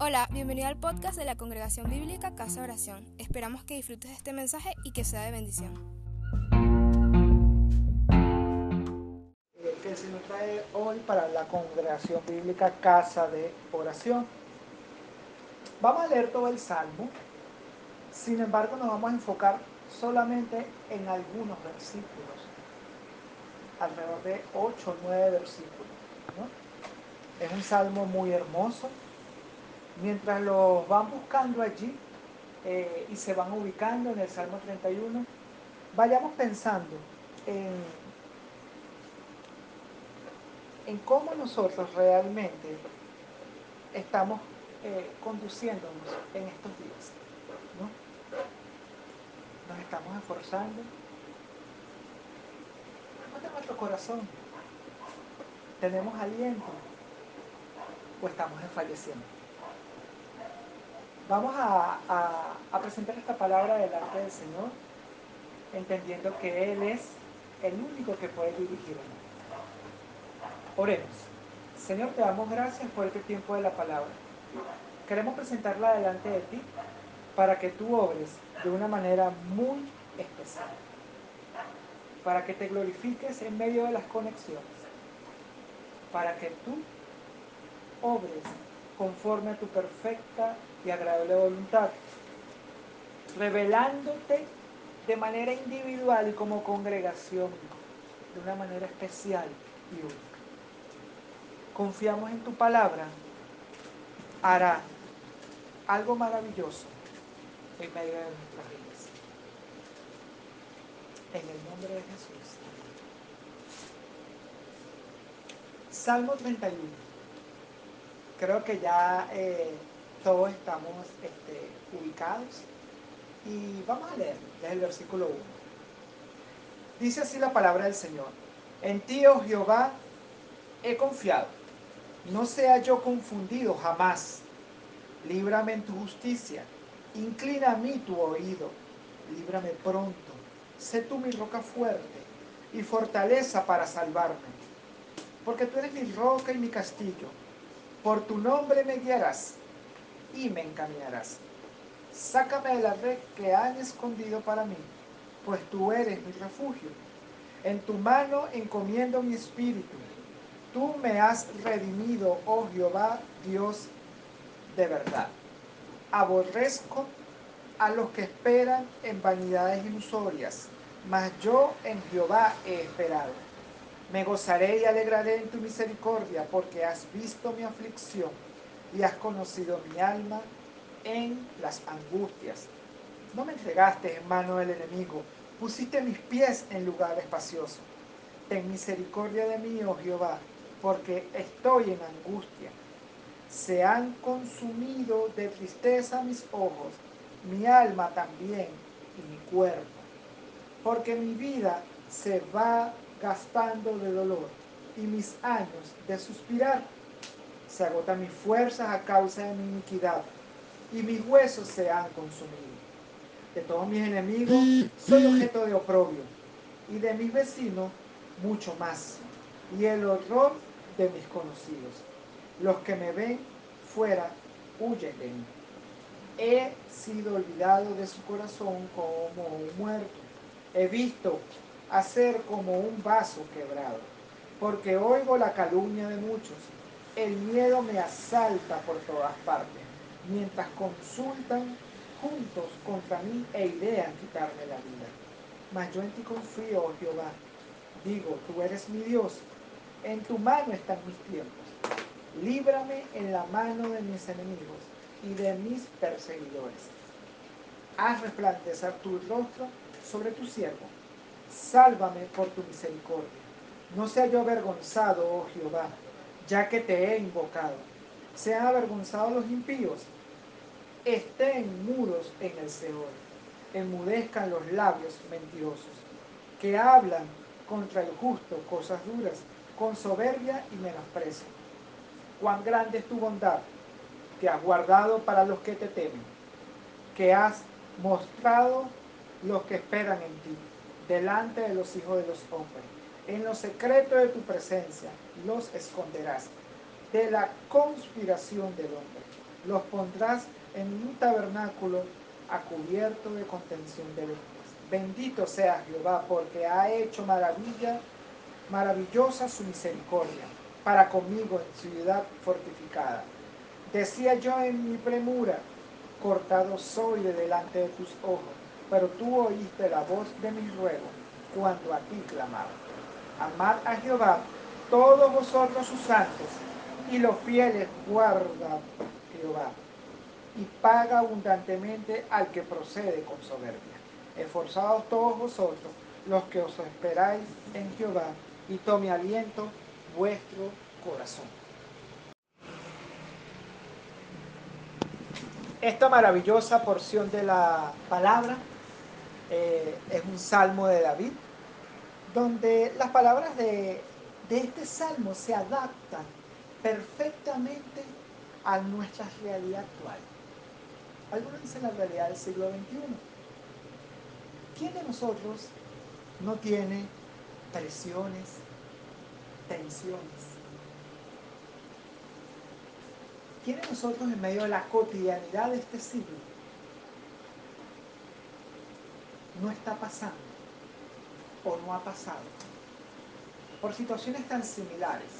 Hola, bienvenido al podcast de la Congregación Bíblica Casa Oración. Esperamos que disfrutes de este mensaje y que sea de bendición. Que el Señor trae hoy para la Congregación Bíblica Casa de Oración. Vamos a leer todo el Salmo, sin embargo nos vamos a enfocar solamente en algunos versículos, alrededor de 8 o 9 versículos. Es un salmo muy hermoso, mientras los van buscando allí eh, y se van ubicando en el Salmo 31, vayamos pensando en, cómo nosotros realmente estamos eh, conduciéndonos en estos días. ¿no? Nos estamos esforzando. ¿Cómo está nuestro corazón? ¿Tenemos aliento? ¿O estamos desfalleciendo? Vamos a, presentar esta palabra delante del Señor, entendiendo que Él es el único que puede dirigirnos. Oremos. Señor, te damos gracias por este tiempo de la palabra. Queremos presentarla delante de ti para que tú obres de una manera muy especial, para que te glorifiques en medio de las conexiones, para que tú obres conforme a tu perfecta y agradable voluntad, revelándote de manera individual y como congregación, de una manera especial y única. Confiamos en tu palabra, hará algo maravilloso en medio de nuestras vidas. En el nombre de Jesús. Salmo 31 creo que ya eh, todos estamos este, ubicados y vamos a leer desde el versículo 1. Dice así la palabra del Señor. En ti, oh Jehová, he confiado. No sea yo confundido jamás. Líbrame en tu justicia. Inclina a mí tu oído. Líbrame pronto. Sé tú mi roca fuerte y fortaleza para salvarme. Porque tú eres mi roca y mi castillo por tu nombre me guiarás y me encaminarás. Sácame de la red que han escondido para mí, pues tú eres mi refugio. En tu mano encomiendo mi espíritu. Tú me has redimido, oh Jehová, Dios de verdad. Aborrezco a los que esperan en vanidades ilusorias, mas yo en Jehová he esperado. Me gozaré y alegraré en tu misericordia, porque has visto mi aflicción y has conocido mi alma en las angustias. No me entregaste en mano del enemigo, pusiste mis pies en lugar espacioso. Ten misericordia de mí, oh Jehová, porque estoy en angustia. Se han consumido de tristeza mis ojos, mi alma también y mi cuerpo, porque mi vida se va gastando de dolor y mis años de suspirar. Se agotan mis fuerzas a causa de mi iniquidad y mis huesos se han consumido. De todos mis enemigos soy objeto de oprobio y de mis vecinos mucho más. Y el horror de mis conocidos. Los que me ven fuera huyen de mí. He sido olvidado de su corazón como un muerto. He visto a ser como un vaso quebrado, porque oigo la calumnia de muchos, el miedo me asalta por todas partes, mientras consultan juntos contra mí e idean quitarme la vida. Mas yo en ti confío, oh Jehová. Digo, tú eres mi Dios, en tu mano están mis tiempos. Líbrame en la mano de mis enemigos y de mis perseguidores. Haz resplandecer tu rostro sobre tu siervo sálvame por tu misericordia. No sea yo avergonzado, oh Jehová, ya que te he invocado. Sean avergonzados los impíos, estén mudos en el Seol, enmudezcan los labios mentirosos, que hablan contra el justo cosas duras, con soberbia y menosprecio. Cuán grande es tu bondad, que has guardado para los que te temen, que has mostrado los que esperan en ti delante de los hijos de los hombres. En lo secreto de tu presencia los esconderás de la conspiración del hombre. los pondrás en un tabernáculo a cubierto de contención de bestias. Bendito sea Jehová, porque ha hecho maravilla, maravillosa su misericordia para conmigo en ciudad fortificada. Decía yo en mi premura, cortado soy de delante de tus ojos, pero tú oíste la voz de mi ruego cuando a ti clamaba. Amad a Jehová, todos vosotros sus santos, y los fieles guarda Jehová, y paga abundantemente al que procede con soberbia. Esforzados todos vosotros, los que os esperáis en Jehová, y tome aliento vuestro corazón. Esta maravillosa porción de la palabra eh, es un salmo de David, donde las palabras de, de este salmo se adaptan perfectamente a nuestra realidad actual. Algunos dicen la realidad del siglo XXI. ¿Quién de nosotros no tiene presiones, tensiones? ¿Quién de nosotros en medio de la cotidianidad de este siglo no está pasando o no ha pasado por situaciones tan similares,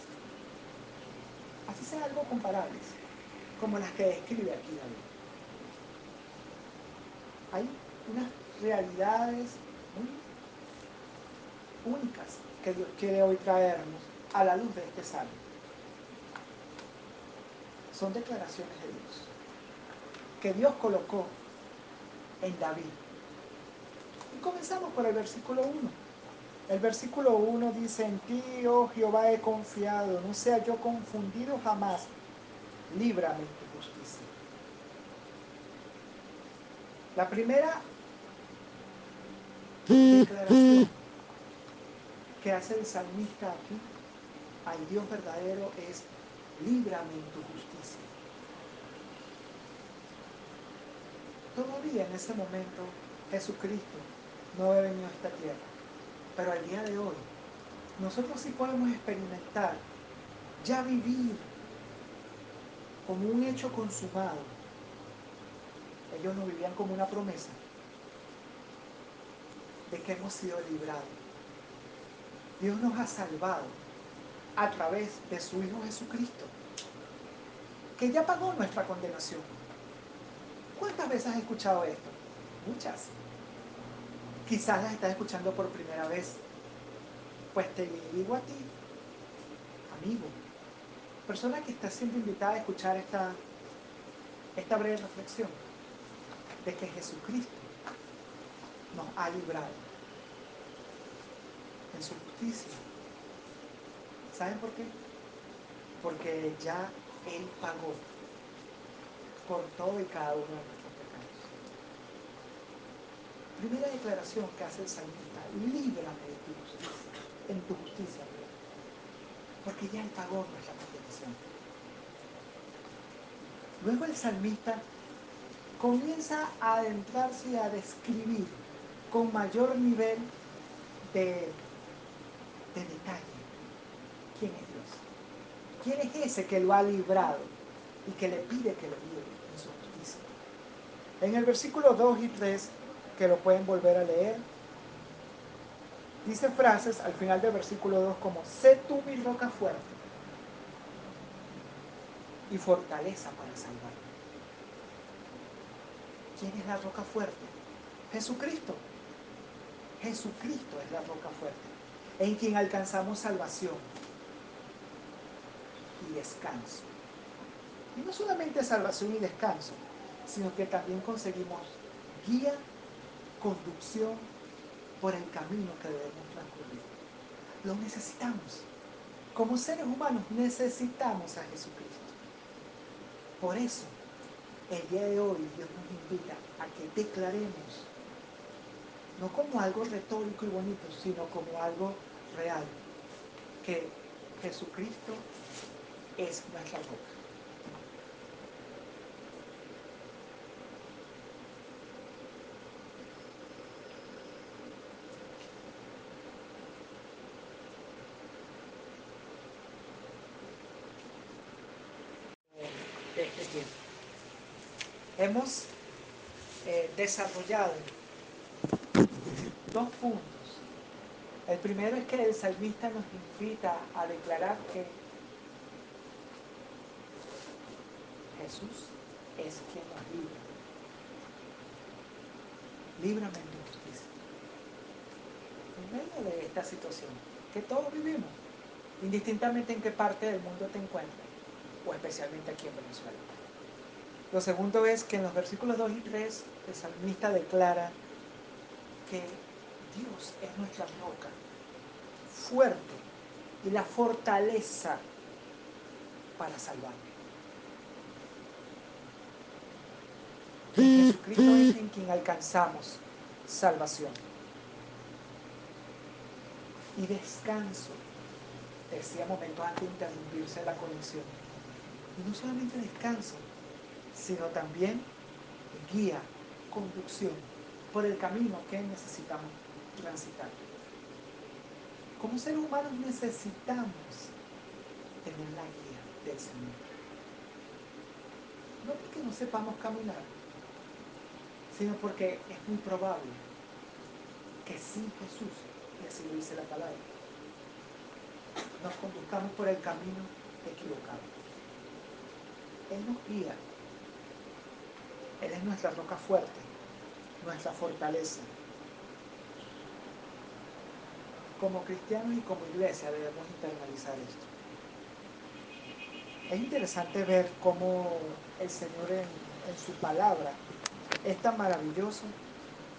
así sea algo comparables, como las que describe aquí David? Hay unas realidades muy únicas que Dios quiere hoy traernos a la luz de este salmo. Son declaraciones de Dios que Dios colocó en David. Y comenzamos por el versículo 1. El versículo 1 dice, en ti, oh Jehová, he confiado, no sea yo confundido jamás, líbrame tu justicia. La primera declaración que hace el salmista aquí al Dios verdadero es, líbrame en tu justicia. Todavía en ese momento Jesucristo no había venido a esta tierra, pero al día de hoy nosotros sí podemos experimentar, ya vivir como un hecho consumado. Ellos lo vivían como una promesa de que hemos sido librados. Dios nos ha salvado a través de su Hijo Jesucristo, que ya pagó nuestra condenación. ¿Cuántas veces has escuchado esto? Muchas. Quizás las estás escuchando por primera vez. Pues te digo a ti, amigo, persona que está siendo invitada a escuchar esta, esta breve reflexión, de que Jesucristo nos ha librado en su justicia. ¿Saben por qué? Porque ya Él pagó por todo y cada uno de pecados. Primera declaración que hace el salmista, líbrame de tu justicia, en tu justicia, porque ya Él pagó nuestra condenación. Luego el salmista comienza a adentrarse y a describir con mayor nivel de, de detalle quién es Dios. ¿Quién es ese que lo ha librado y que le pide que lo libre en su justicia? En el versículo 2 y 3, que lo pueden volver a leer, dice frases al final del versículo 2 como, sé tú mi roca fuerte y fortaleza para salvarme. ¿Quién es la roca fuerte? Jesucristo. Jesucristo es la roca fuerte, en quien alcanzamos salvación y descanso. Y no solamente salvación y descanso, sino que también conseguimos guía, conducción por el camino que debemos transcurrir. Lo necesitamos. Como seres humanos necesitamos a Jesucristo. Por eso, el día de hoy Dios nos invita a que declaremos no como algo retórico y bonito, sino como algo real, que Jesucristo es nuestra roca. Este tiempo. Hemos eh, desarrollado dos puntos. El primero es que el salmista nos invita a declarar que Jesús es quien nos libra. Líbrame tu justicia. En medio de esta situación que todos vivimos, indistintamente en qué parte del mundo te encuentres, o especialmente aquí en Venezuela. Lo segundo es que en los versículos 2 y 3 el salmista declara que Dios es nuestra roca fuerte y la fortaleza para salvarnos. Jesucristo es en quien alcanzamos salvación. Y descanso, decía momentos antes de interrumpirse la conexión. Y no solamente descanso, sino también guía, conducción por el camino que necesitamos transitar. Como seres humanos necesitamos tener la guía del Señor. No porque no sepamos caminar, sino porque es muy probable que sin Jesús, y así lo dice la palabra, nos conduzcamos por el camino equivocado. Él nos guía. Él es nuestra roca fuerte, nuestra fortaleza. Como cristianos y como iglesia debemos internalizar esto. Es interesante ver cómo el Señor en, su palabra es tan maravilloso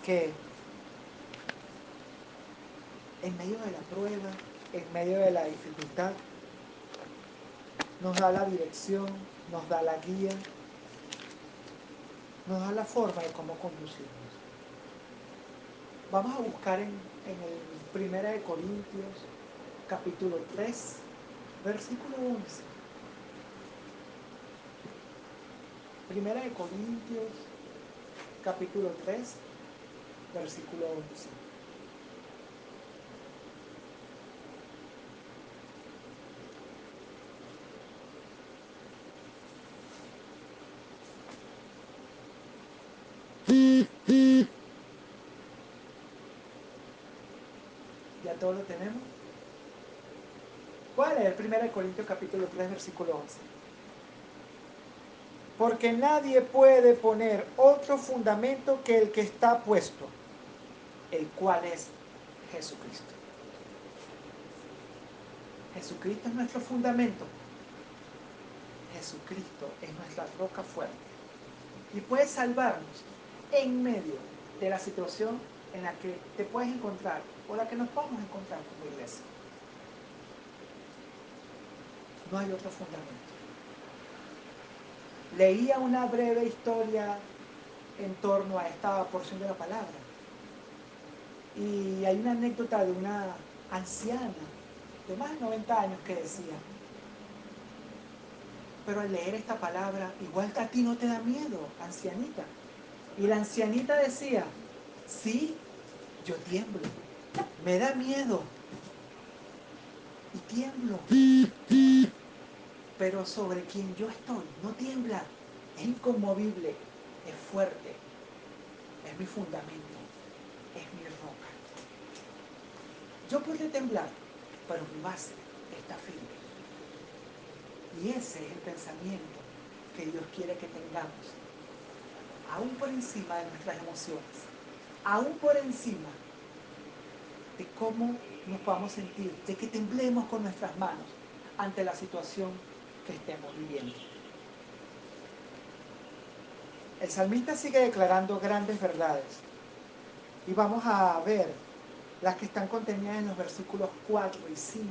que en medio de la prueba, en medio de la dificultad, nos da la dirección, nos da la guía, nos da la forma de cómo conducirnos. Vamos a buscar en, en el Primera de Corintios, capítulo 3, versículo 11. Primera de Corintios, capítulo 3, versículo 11. ¿Ya todo lo tenemos? ¿Cuál es el 1 Corintios capítulo 3, versículo 11? Porque nadie puede poner otro fundamento que el que está puesto, el cual es Jesucristo. Jesucristo es nuestro fundamento. Jesucristo es nuestra roca fuerte. Y puede salvarnos en medio de la situación en la que te puedes encontrar o la que nos podemos encontrar como iglesia. No hay otro fundamento. Leía una breve historia en torno a esta porción de la palabra. Y hay una anécdota de una anciana de más de 90 años que decía, pero al leer esta palabra, igual que a ti no te da miedo, ancianita. Y la ancianita decía, sí, yo tiemblo, me da miedo y tiemblo. Pero sobre quien yo estoy no tiembla, es inconmovible, es fuerte, es mi fundamento, es mi roca. Yo puedo temblar, pero mi base está firme. Y ese es el pensamiento que Dios quiere que tengamos, aún por encima de nuestras emociones, aún por encima de cómo nos podamos sentir, de que temblemos con nuestras manos ante la situación que estemos viviendo. El salmista sigue declarando grandes verdades y vamos a ver las que están contenidas en los versículos 4 y 5.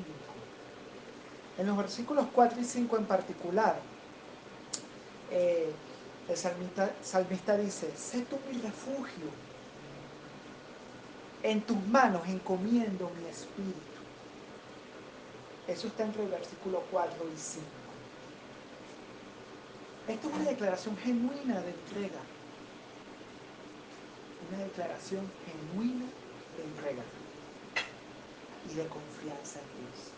En los versículos 4 y 5 en particular, eh, el salmista, salmista dice, sé tú mi refugio, en tus manos encomiendo mi espíritu. Eso está entre el versículo 4 y 5. Esto es una declaración genuina de entrega. Una declaración genuina de entrega y de confianza en Dios.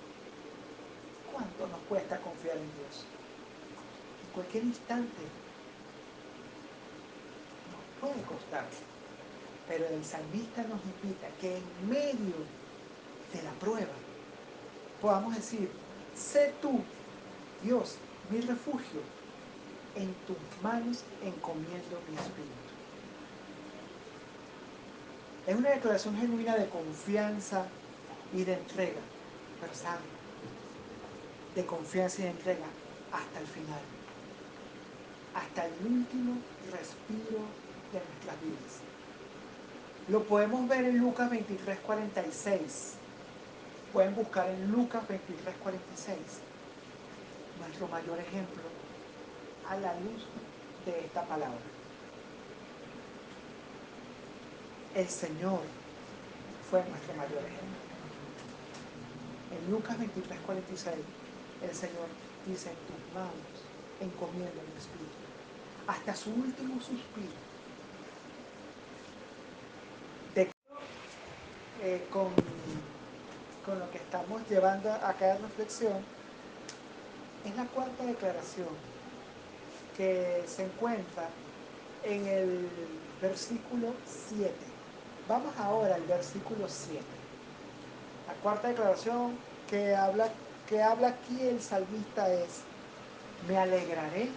¿Cuánto nos cuesta confiar en Dios? En cualquier instante puede costar. Pero el salmista nos invita que en medio de la prueba podamos decir, sé tú, Dios, mi refugio, en tus manos encomiendo mi espíritu. Es una declaración genuina de confianza y de entrega, pero sabe, de confianza y de entrega hasta el final, hasta el último respiro de nuestras vidas. Lo podemos ver en Lucas 23, 46. Pueden buscar en Lucas 23, 46. Nuestro mayor ejemplo a la luz de esta palabra. El Señor fue nuestro mayor ejemplo. En Lucas 23, 46, el Señor dice, en tus manos encomiendo mi espíritu, hasta su último suspiro. De, eh, con, con lo que estamos llevando a cada reflexión, es la cuarta declaración que se encuentra en el versículo 7. Vamos ahora al versículo 7. La cuarta declaración que habla, que habla aquí el salmista es, me alegraré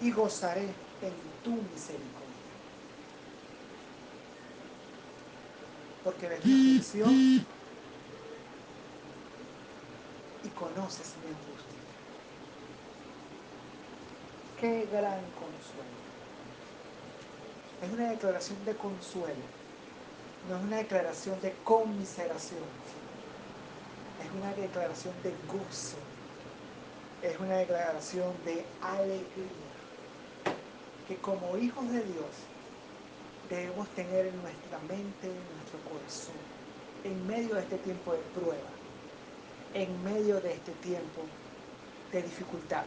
y gozaré en tu misericordia. Porque ves mi aflicción y conoces mi angustia. Qué gran consuelo. Es una declaración de consuelo, no es una declaración de conmiseración, es una declaración de gozo, es una declaración de alegría, que como hijos de Dios debemos tener en nuestra mente, en nuestro corazón, en medio de este tiempo de prueba, en medio de este tiempo de dificultad.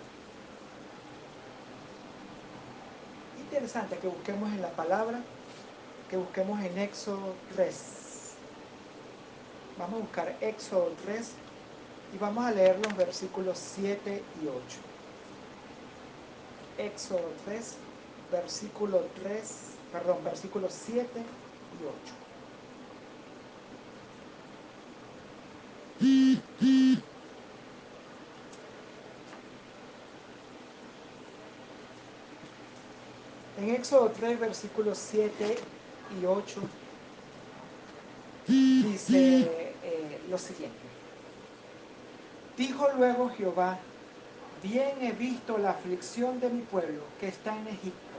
interesante que busquemos en la palabra, que busquemos en Éxodo 3. Vamos a buscar Éxodo 3 y vamos a leer los versículos 7 y 8. Éxodo 3, versículo 3, perdón, versículos 7 y 8. En Éxodo 3, versículos 7 y 8, dice eh, lo siguiente. Dijo luego Jehová, bien he visto la aflicción de mi pueblo que está en Egipto,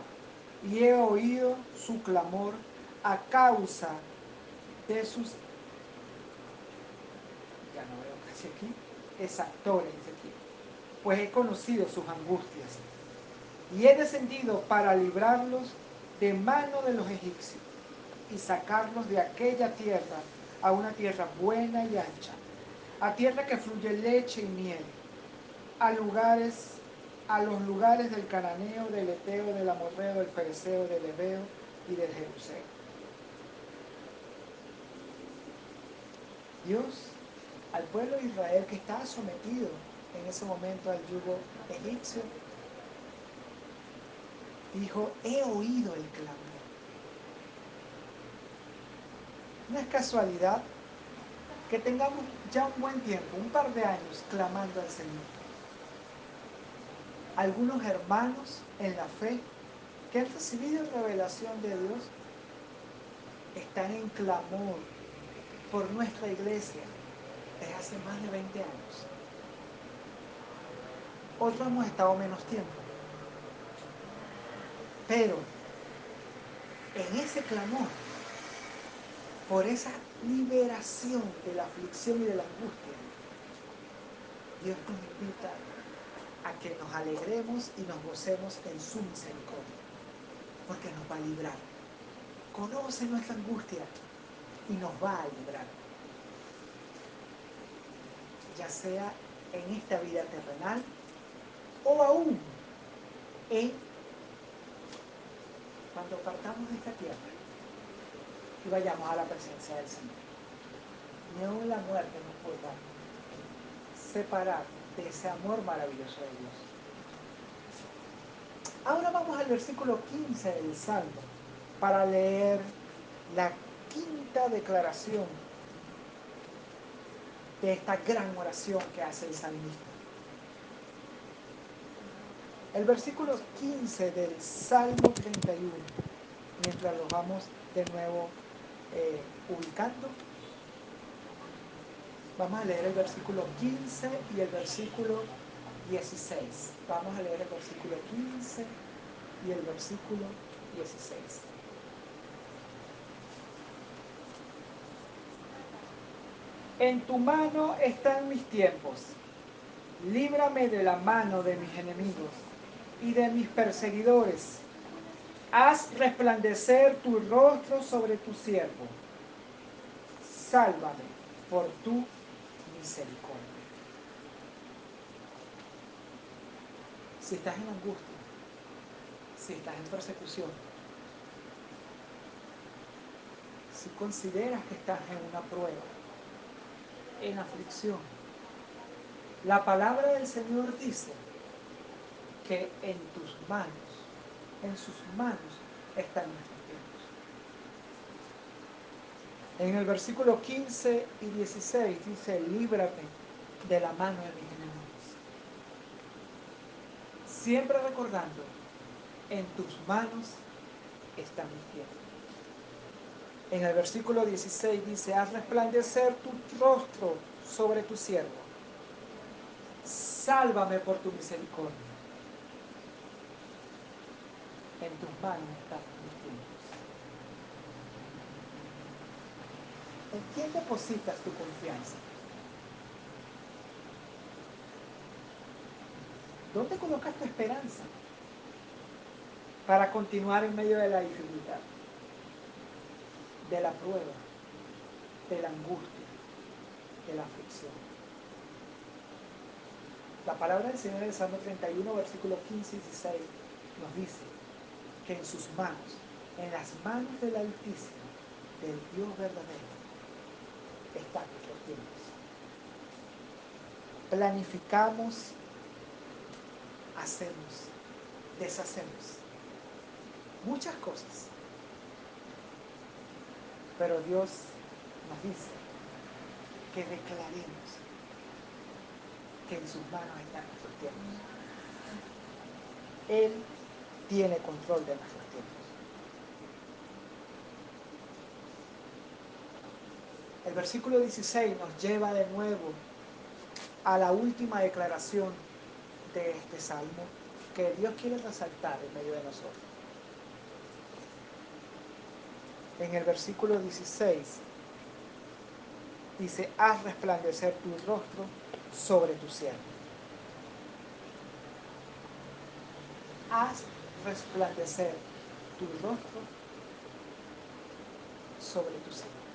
y he oído su clamor a causa de sus... Ya no veo casi aquí. Exactores, aquí. Pues he conocido sus angustias y he descendido para librarlos de mano de los egipcios y sacarlos de aquella tierra a una tierra buena y ancha, a tierra que fluye leche y miel, a lugares, a los lugares del cananeo, del eteo, del amorreo, del fereceo, del hebeo y del jebuseo. Dios, al pueblo de Israel que estaba sometido en ese momento al yugo egipcio, dijo, he oído el clamor. No es casualidad que tengamos ya un buen tiempo, un par de años, clamando al Señor. Algunos hermanos en la fe que han recibido revelación de Dios están en clamor por nuestra iglesia desde hace más de 20 años. Otros hemos estado menos tiempo. Pero en ese clamor, por esa liberación de la aflicción y de la angustia, Dios nos invita a que nos alegremos y nos gocemos en su misericordia, porque nos va a librar. Conoce nuestra angustia y nos va a librar, ya sea en esta vida terrenal o aún en cuando partamos de esta tierra y vayamos a la presencia del Señor. Ni aún la muerte nos podrá separar de ese amor maravilloso de Dios. Ahora vamos al versículo 15 del Salmo para leer la quinta declaración de esta gran oración que hace el salmista. El versículo 15 del Salmo 31, mientras lo vamos de nuevo eh, ubicando, vamos a leer el versículo 15 y el versículo 16. Vamos a leer el versículo 15 y el versículo 16. En tu mano están mis tiempos. Líbrame de la mano de mis enemigos y de mis perseguidores. Haz resplandecer tu rostro sobre tu siervo. Sálvame por tu misericordia. Si estás en angustia, si estás en persecución, si consideras que estás en una prueba, en aflicción, la palabra del Señor dice que en tus manos, en sus manos están nuestros tiempos. En el versículo 15 y 16 dice, líbrame de la mano de mis enemigos. Siempre recordando, en tus manos están mis tiempos. En el versículo 16 dice, haz resplandecer tu rostro sobre tu siervo. Sálvame por tu misericordia. En tus manos están mis tiempos. ¿En quién depositas tu confianza? ¿Dónde colocas tu esperanza para continuar en medio de la dificultad, de la prueba, de la angustia, de la aflicción? La palabra del Señor en el Salmo 31, versículos 15 y 16 nos dice que en sus manos, en las manos del Altísimo, del Dios verdadero, están nuestros tiempos. Planificamos, hacemos, deshacemos muchas cosas. Pero Dios nos dice que declaremos que en sus manos están nuestros tiempos. Él tiene control de nuestros tiempos. El versículo 16 nos lleva de nuevo a la última declaración de este salmo que Dios quiere resaltar en medio de nosotros. En el versículo 16 dice, haz resplandecer tu rostro sobre tu siervo. Haz resplandecer tu rostro sobre tu siervo.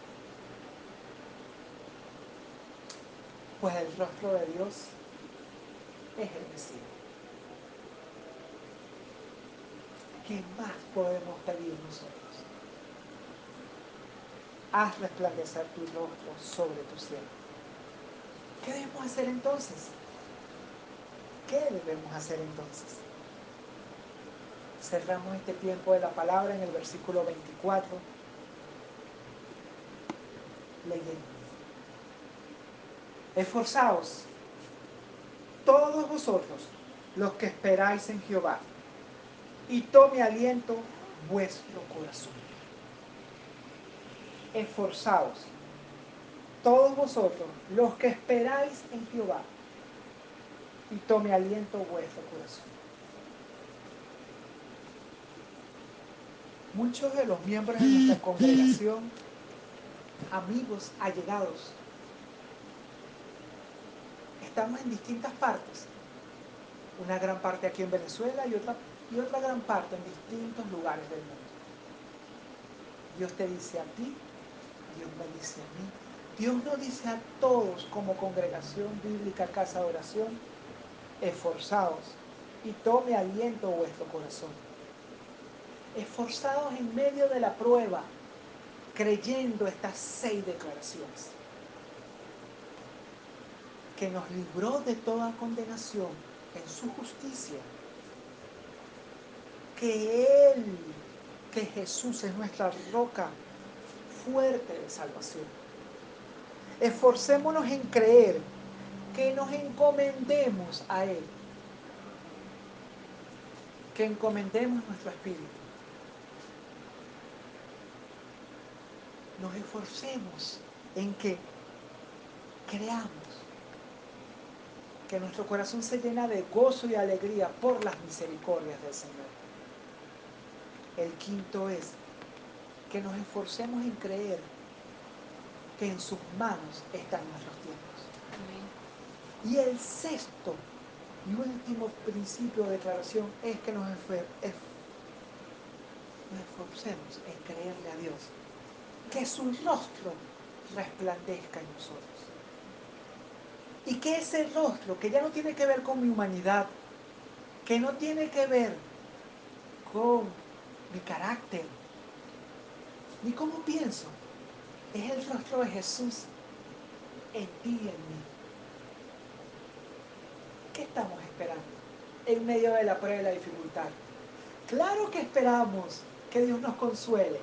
Pues el rostro de Dios es el Mesías. ¿Qué más podemos pedir nosotros? Haz resplandecer tu rostro sobre tu siervo. ¿Qué debemos hacer entonces? ¿Qué debemos hacer entonces? Cerramos este tiempo de la palabra en el versículo 24, leyendo. Esforzaos, todos vosotros, los que esperáis en Jehová, y tome aliento vuestro corazón. Esforzaos, todos vosotros, los que esperáis en Jehová, y tome aliento vuestro corazón. Muchos de los miembros de nuestra congregación, amigos, allegados, estamos en distintas partes. Una gran parte aquí en Venezuela y otra, y otra gran parte en distintos lugares del mundo. Dios te dice a ti, Dios me dice a mí. Dios nos dice a todos como congregación bíblica, casa de oración, esforzados y tome aliento vuestro corazón. Esforzados en medio de la prueba, creyendo estas seis declaraciones que nos libró de toda condenación en su justicia que Él, que Jesús es nuestra roca fuerte de salvación. Esforcémonos en creer que nos encomendemos a Él, que encomendemos nuestro espíritu. Nos esforcemos en que creamos que nuestro corazón se llena de gozo y alegría por las misericordias del Señor. El quinto es que nos esforcemos en creer que en sus manos están nuestros tiempos. Y el sexto y último principio de declaración es que nos, esforcemos en creerle a Dios, que su rostro resplandezca en nosotros. Y que ese rostro, que ya no tiene que ver con mi humanidad, que no tiene que ver con mi carácter, ni cómo pienso, es el rostro de Jesús en ti y en mí. ¿Qué estamos esperando en medio de la prueba y la dificultad? Claro que esperamos que Dios nos consuele.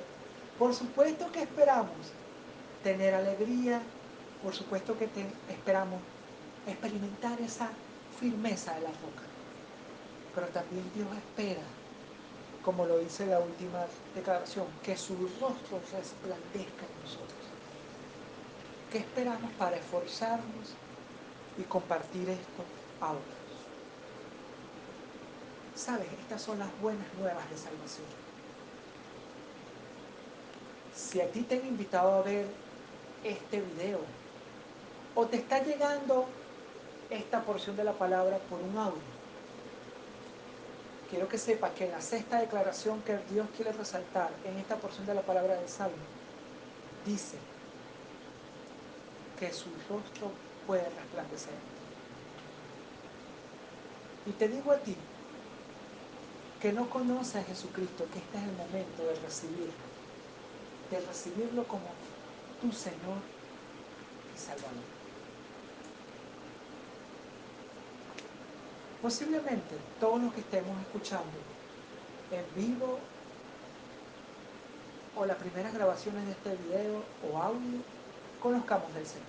Por supuesto que esperamos tener alegría. Por supuesto que esperamos experimentar esa firmeza de la roca. Pero también Dios espera, como lo dice la última declaración, que su rostro resplandezca en nosotros. ¿Qué esperamos para esforzarnos y compartir esto a otros? Sabes, estas son las buenas nuevas de salvación. Si a ti te han invitado a ver este video o te está llegando esta porción de la palabra por un audio. Quiero que sepas que en la sexta declaración que Dios quiere resaltar en esta porción de la palabra del Salmo, dice que su rostro puede resplandecer. Y te digo a ti, que no conoces a Jesucristo, que este es el momento de recibirlo, de recibirlo como tu Señor y Salvador. Posiblemente todos los que estemos escuchando en vivo o las primeras grabaciones de este video o audio conozcamos del Señor.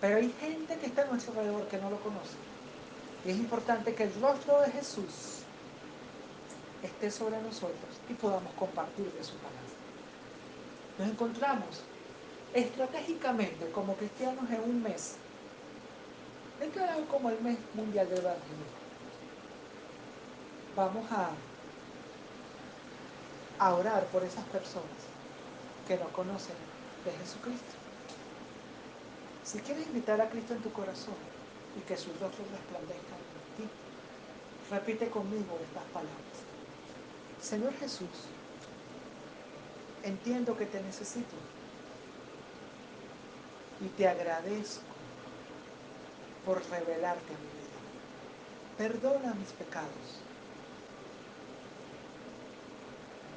Pero hay gente que está a nuestro alrededor que no lo conoce. Y es importante que el rostro de Jesús esté sobre nosotros y podamos compartir de su palabra. Nos encontramos estratégicamente como cristianos en un mes declarado como el mes mundial del Evangelio. Vamos a, a orar por esas personas que no conocen de Jesucristo. Si quieres invitar a Cristo en tu corazón y que sus rostro resplandezca en ti, repite conmigo estas palabras. Señor Jesús, entiendo que te necesito y te agradezco por revelarte a mi vida. Perdona mis pecados.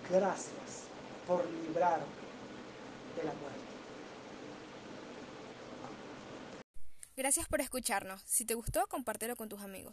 Gracias por librarme de la muerte. Gracias por escucharnos. Si te gustó, compártelo con tus amigos.